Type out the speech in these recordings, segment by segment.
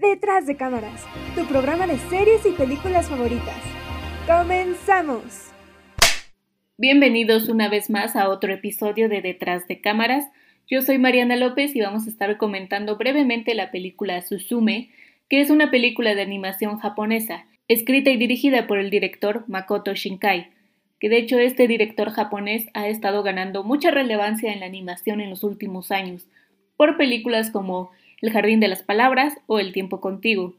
Detrás de cámaras, tu programa de series y películas favoritas. ¡Comenzamos! Bienvenidos una vez más a otro episodio de Detrás de cámaras. Yo soy Mariana López y vamos a estar comentando brevemente la película Suzume, que es una película de animación japonesa, escrita y dirigida por el director Makoto Shinkai, que de hecho este director japonés ha estado ganando mucha relevancia en la animación en los últimos años, por películas como El Jardín de las Palabras o El Tiempo Contigo.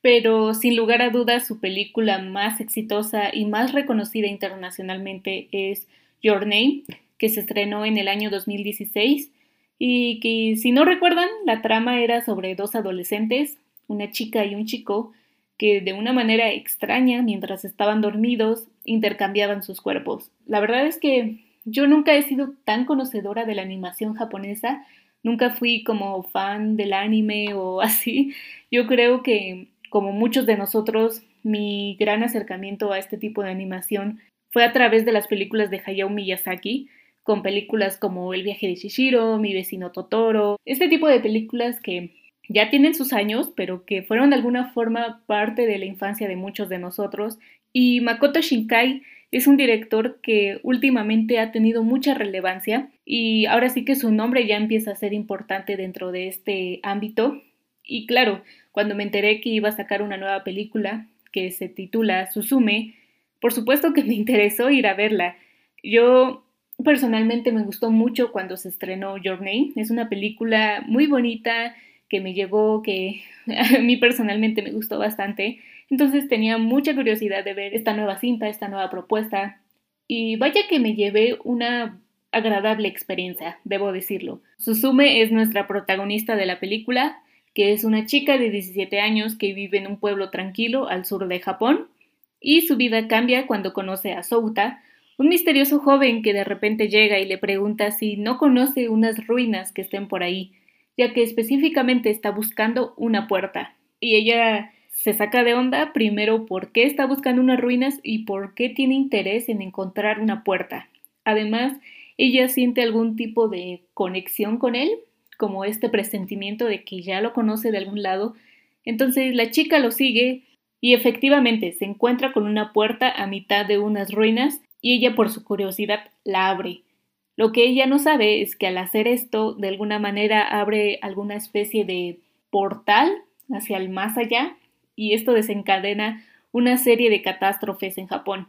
Pero sin lugar a dudas su película más exitosa y más reconocida internacionalmente es Your Name, que se estrenó en el año 2016 y que si no recuerdan la trama era sobre dos adolescentes, una chica y un chico, que de una manera extraña, mientras estaban dormidos, intercambiaban sus cuerpos. La verdad es que yo nunca he sido tan conocedora de la animación japonesa, nunca fui como fan del anime o así. Yo creo que, como muchos de nosotros, mi gran acercamiento a este tipo de animación fue a través de las películas de Hayao Miyazaki, con películas como El viaje de Shishiro, Mi vecino Totoro, este tipo de películas que ya tienen sus años, pero que fueron de alguna forma parte de la infancia de muchos de nosotros. Y Makoto Shinkai es un director que últimamente ha tenido mucha relevancia y ahora sí que su nombre ya empieza a ser importante dentro de este ámbito. Y claro, cuando me enteré que iba a sacar una nueva película que se titula Suzume, por supuesto que me interesó ir a verla. Yo personalmente me gustó mucho cuando se estrenó Your Name. Es una película muy bonita, que me llegó, que a mí personalmente me gustó bastante. Entonces tenía mucha curiosidad de ver esta nueva cinta, esta nueva propuesta. Y vaya que me llevé una agradable experiencia, debo decirlo. Susume es nuestra protagonista de la película, que es una chica de 17 años que vive en un pueblo tranquilo al sur de Japón, y su vida cambia cuando conoce a Souta, un misterioso joven que de repente llega y le pregunta si no conoce unas ruinas que estén por ahí, ya que específicamente está buscando una puerta. Y ella se saca de onda primero por qué está buscando unas ruinas y por qué tiene interés en encontrar una puerta. Además, ella siente algún tipo de conexión con él, como este presentimiento de que ya lo conoce de algún lado. Entonces la chica lo sigue y efectivamente se encuentra con una puerta a mitad de unas ruinas y ella por su curiosidad la abre. Lo que ella no sabe es que al hacer esto, de alguna manera abre alguna especie de portal hacia el más allá y esto desencadena una serie de catástrofes en Japón.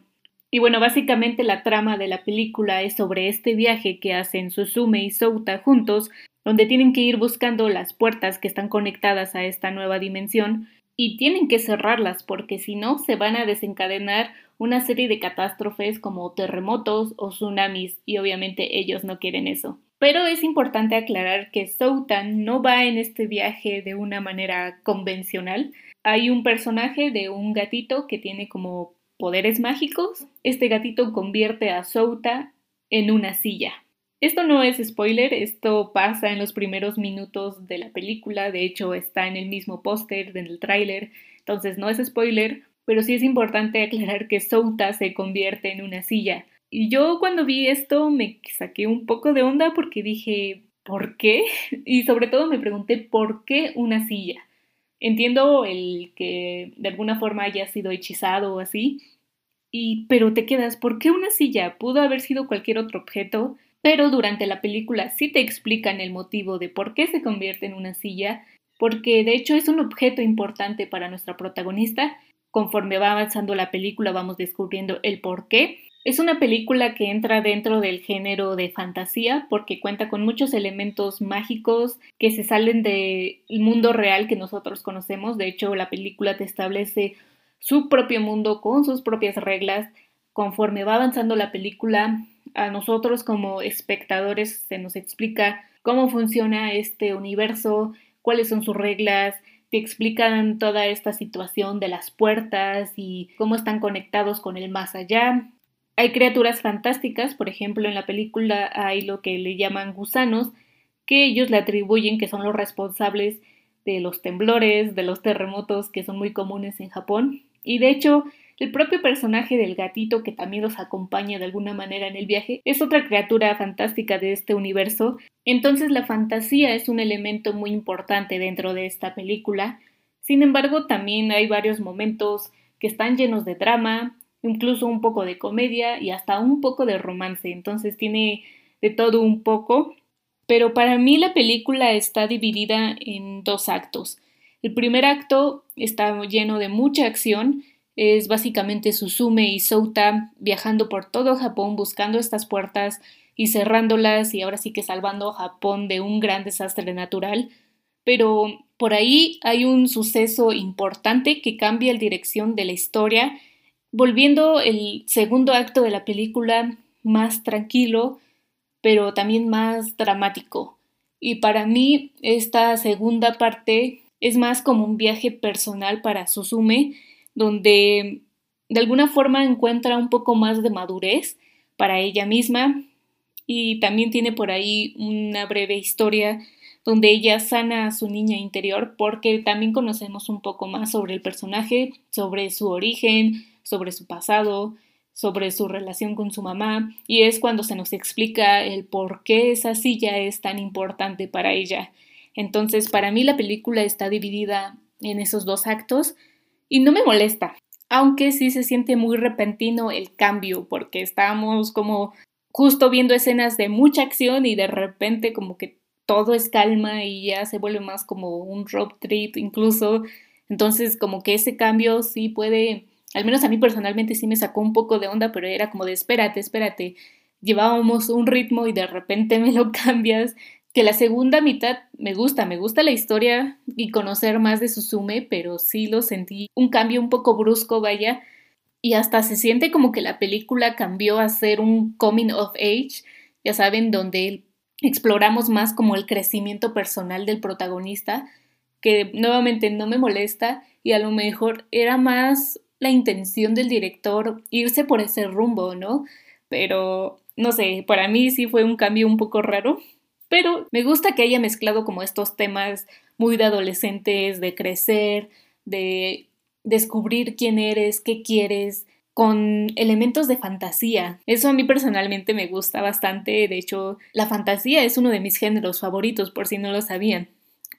Y bueno, básicamente la trama de la película es sobre este viaje que hacen Susume y Souta juntos, donde tienen que ir buscando las puertas que están conectadas a esta nueva dimensión y tienen que cerrarlas porque si no se van a desencadenar una serie de catástrofes como terremotos o tsunamis y obviamente ellos no quieren eso. Pero es importante aclarar que Soutan no va en este viaje de una manera convencional. Hay un personaje de un gatito que tiene como poderes mágicos. Este gatito convierte a Souta en una silla. Esto no es spoiler, esto pasa en los primeros minutos de la película, de hecho está en el mismo póster del tráiler, entonces no es spoiler, pero sí es importante aclarar que Souta se convierte en una silla. Y yo cuando vi esto me saqué un poco de onda porque dije, ¿por qué? Y sobre todo me pregunté, ¿por qué una silla? Entiendo el que de alguna forma haya sido hechizado o así, y pero te quedas, ¿por qué una silla? Pudo haber sido cualquier otro objeto, pero durante la película sí te explican el motivo de por qué se convierte en una silla, porque de hecho es un objeto importante para nuestra protagonista Conforme va avanzando la película vamos descubriendo el por qué. Es una película que entra dentro del género de fantasía porque cuenta con muchos elementos mágicos que se salen del mundo real que nosotros conocemos. De hecho, la película te establece su propio mundo con sus propias reglas. Conforme va avanzando la película, a nosotros como espectadores se nos explica cómo funciona este universo, cuáles son sus reglas, te explican toda esta situación de las puertas y cómo están conectados con el más allá. Hay criaturas fantásticas, por ejemplo, en la película hay lo que le llaman gusanos, que ellos le atribuyen que son los responsables de los temblores, de los terremotos que son muy comunes en Japón. Y de hecho, el propio personaje del gatito que también los acompaña de alguna manera en el viaje es otra criatura fantástica de este universo. Entonces la fantasía es un elemento muy importante dentro de esta película. Sin embargo, también hay varios momentos que están llenos de drama, incluso un poco de comedia y hasta un poco de romance. Entonces tiene de todo un poco. Pero para mí la película está dividida en dos actos. El primer acto está lleno de mucha acción, es básicamente Suzume y Souta viajando por todo Japón buscando estas puertas y cerrándolas y ahora sí que salvando a Japón de un gran desastre natural. Pero por ahí hay un suceso importante que cambia la dirección de la historia, volviendo el segundo acto de la película más tranquilo, pero también más dramático. Y para mí esta segunda parte es más como un viaje personal para Suzume, donde de alguna forma encuentra un poco más de madurez para ella misma y también tiene por ahí una breve historia donde ella sana a su niña interior porque también conocemos un poco más sobre el personaje, sobre su origen, sobre su pasado, sobre su relación con su mamá y es cuando se nos explica el por qué esa silla es tan importante para ella. Entonces, para mí la película está dividida en esos dos actos y no me molesta, aunque sí se siente muy repentino el cambio porque estábamos como justo viendo escenas de mucha acción y de repente como que todo es calma y ya se vuelve más como un road trip incluso. Entonces como que ese cambio sí puede, al menos a mí personalmente sí me sacó un poco de onda, pero era como de espérate, espérate, llevábamos un ritmo y de repente me lo cambias. Que la segunda mitad me gusta, me gusta la historia y conocer más de Susume, pero sí lo sentí un cambio un poco brusco, vaya, y hasta se siente como que la película cambió a ser un coming of age, ya saben, donde exploramos más como el crecimiento personal del protagonista, que nuevamente no me molesta y a lo mejor era más la intención del director irse por ese rumbo, ¿no? Pero no sé, para mí sí fue un cambio un poco raro, pero me gusta que haya mezclado como estos temas muy de adolescentes, de crecer, de descubrir quién eres, qué quieres, con elementos de fantasía. Eso a mí personalmente me gusta bastante. De hecho, la fantasía es uno de mis géneros favoritos, por si no lo sabían.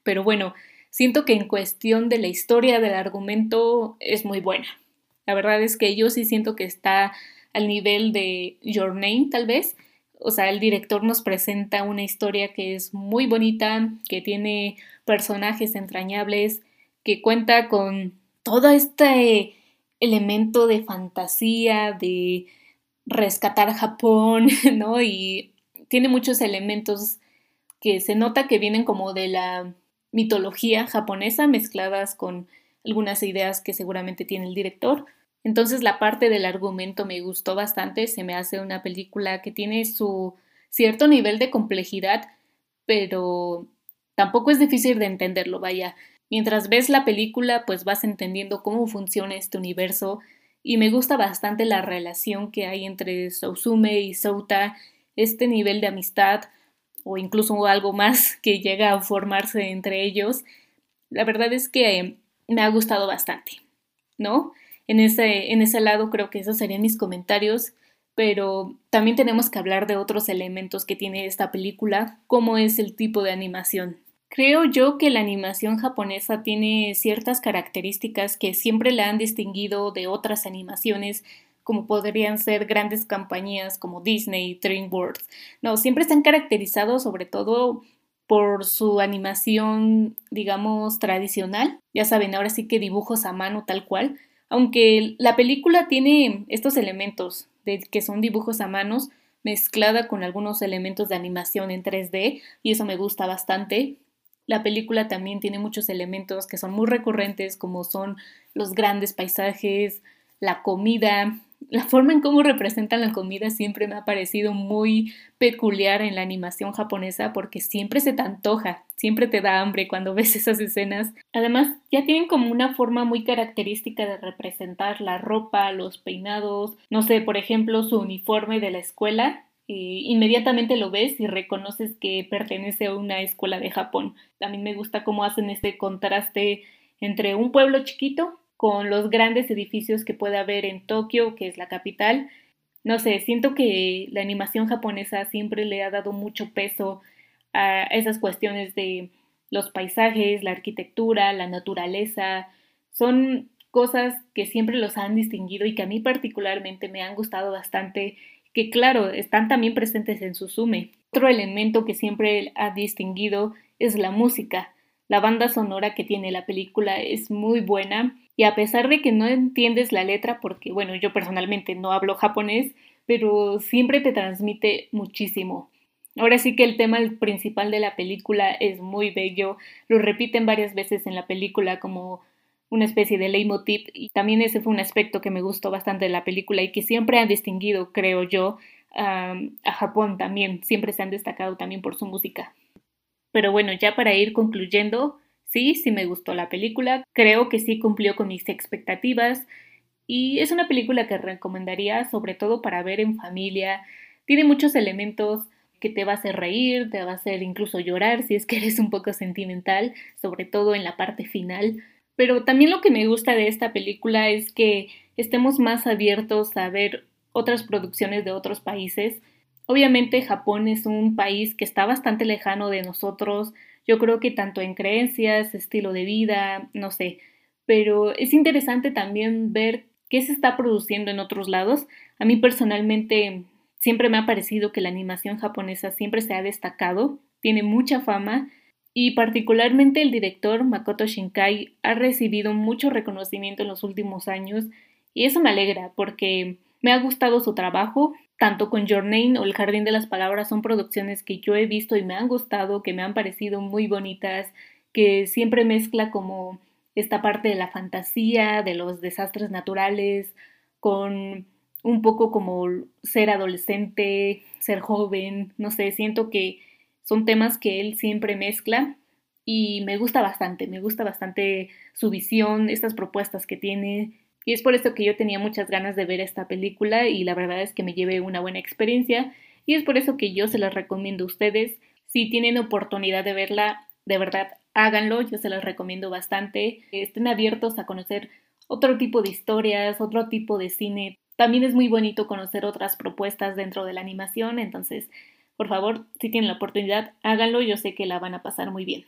Pero bueno, siento que en cuestión de la historia del argumento es muy buena. La verdad es que yo sí siento que está al nivel de Your Name, tal vez. O sea, el director nos presenta una historia que es muy bonita, que tiene personajes entrañables, que cuenta con todo este elemento de fantasía, de rescatar Japón, ¿no? Y tiene muchos elementos que se nota que vienen como de la mitología japonesa mezcladas con algunas ideas que seguramente tiene el director. Entonces la parte del argumento me gustó bastante, se me hace una película que tiene su cierto nivel de complejidad, pero tampoco es difícil de entenderlo, vaya. Mientras ves la película, pues vas entendiendo cómo funciona este universo y me gusta bastante la relación que hay entre Sousume y Souta, este nivel de amistad o incluso algo más que llega a formarse entre ellos. La verdad es que me ha gustado bastante, ¿no? En ese, en ese lado creo que esos serían mis comentarios, pero también tenemos que hablar de otros elementos que tiene esta película, como es el tipo de animación. Creo yo que la animación japonesa tiene ciertas características que siempre la han distinguido de otras animaciones, como podrían ser grandes compañías como Disney, DreamWorks. No, siempre están caracterizados sobre todo por su animación, digamos, tradicional. Ya saben, ahora sí que dibujos a mano tal cual. Aunque la película tiene estos elementos de que son dibujos a manos mezclada con algunos elementos de animación en 3D y eso me gusta bastante. La película también tiene muchos elementos que son muy recurrentes, como son los grandes paisajes, la comida, la forma en cómo representan la comida siempre me ha parecido muy peculiar en la animación japonesa porque siempre se te antoja, siempre te da hambre cuando ves esas escenas. Además, ya tienen como una forma muy característica de representar la ropa, los peinados, no sé, por ejemplo, su uniforme de la escuela inmediatamente lo ves y reconoces que pertenece a una escuela de Japón. También me gusta cómo hacen este contraste entre un pueblo chiquito con los grandes edificios que puede haber en Tokio, que es la capital. No sé, siento que la animación japonesa siempre le ha dado mucho peso a esas cuestiones de los paisajes, la arquitectura, la naturaleza, son cosas que siempre los han distinguido y que a mí particularmente me han gustado bastante, que claro, están también presentes en Suzume. Otro elemento que siempre ha distinguido es la música. La banda sonora que tiene la película es muy buena y a pesar de que no entiendes la letra, porque bueno, yo personalmente no hablo japonés, pero siempre te transmite muchísimo. Ahora sí que el tema principal de la película es muy bello, lo repiten varias veces en la película como una especie de leitmotiv y también ese fue un aspecto que me gustó bastante de la película y que siempre han distinguido, creo yo, a Japón también, siempre se han destacado también por su música. Pero bueno, ya para ir concluyendo, sí, sí me gustó la película, creo que sí cumplió con mis expectativas y es una película que recomendaría sobre todo para ver en familia, tiene muchos elementos que te va a hacer reír, te va a hacer incluso llorar si es que eres un poco sentimental, sobre todo en la parte final. Pero también lo que me gusta de esta película es que estemos más abiertos a ver otras producciones de otros países. Obviamente Japón es un país que está bastante lejano de nosotros, yo creo que tanto en creencias, estilo de vida, no sé, pero es interesante también ver qué se está produciendo en otros lados. A mí personalmente siempre me ha parecido que la animación japonesa siempre se ha destacado, tiene mucha fama y particularmente el director Makoto Shinkai ha recibido mucho reconocimiento en los últimos años y eso me alegra porque me ha gustado su trabajo, tanto con Your Name o El Jardín de las Palabras son producciones que yo he visto y me han gustado, que me han parecido muy bonitas, que siempre mezcla como esta parte de la fantasía, de los desastres naturales, con un poco como ser adolescente, ser joven, no sé, siento que son temas que él siempre mezcla y me gusta bastante, me gusta bastante su visión, estas propuestas que tiene. Y es por eso que yo tenía muchas ganas de ver esta película y la verdad es que me llevé una buena experiencia y es por eso que yo se las recomiendo a ustedes. Si tienen oportunidad de verla, de verdad háganlo, yo se las recomiendo bastante. Estén abiertos a conocer otro tipo de historias, otro tipo de cine. También es muy bonito conocer otras propuestas dentro de la animación, entonces por favor, si tienen la oportunidad, háganlo, yo sé que la van a pasar muy bien.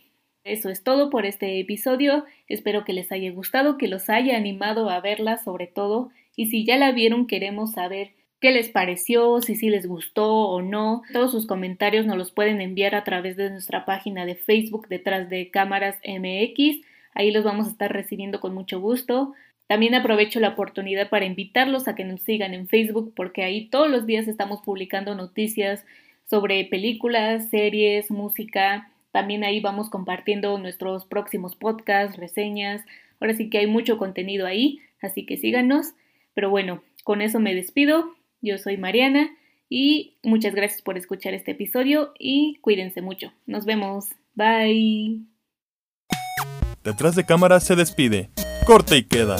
Eso es todo por este episodio, espero que les haya gustado, que los haya animado a verla sobre todo, y si ya la vieron queremos saber qué les pareció, si sí les gustó o no. Todos sus comentarios nos los pueden enviar a través de nuestra página de Facebook detrás de cámaras MX, ahí los vamos a estar recibiendo con mucho gusto. También aprovecho la oportunidad para invitarlos a que nos sigan en Facebook porque ahí todos los días estamos publicando noticias sobre películas, series, música. También ahí vamos compartiendo nuestros próximos podcasts, reseñas. Ahora sí que hay mucho contenido ahí, así que síganos. Pero bueno, con eso me despido. Yo soy Mariana y muchas gracias por escuchar este episodio y cuídense mucho. Nos vemos. Bye. Detrás de cámara se despide. Corte y queda.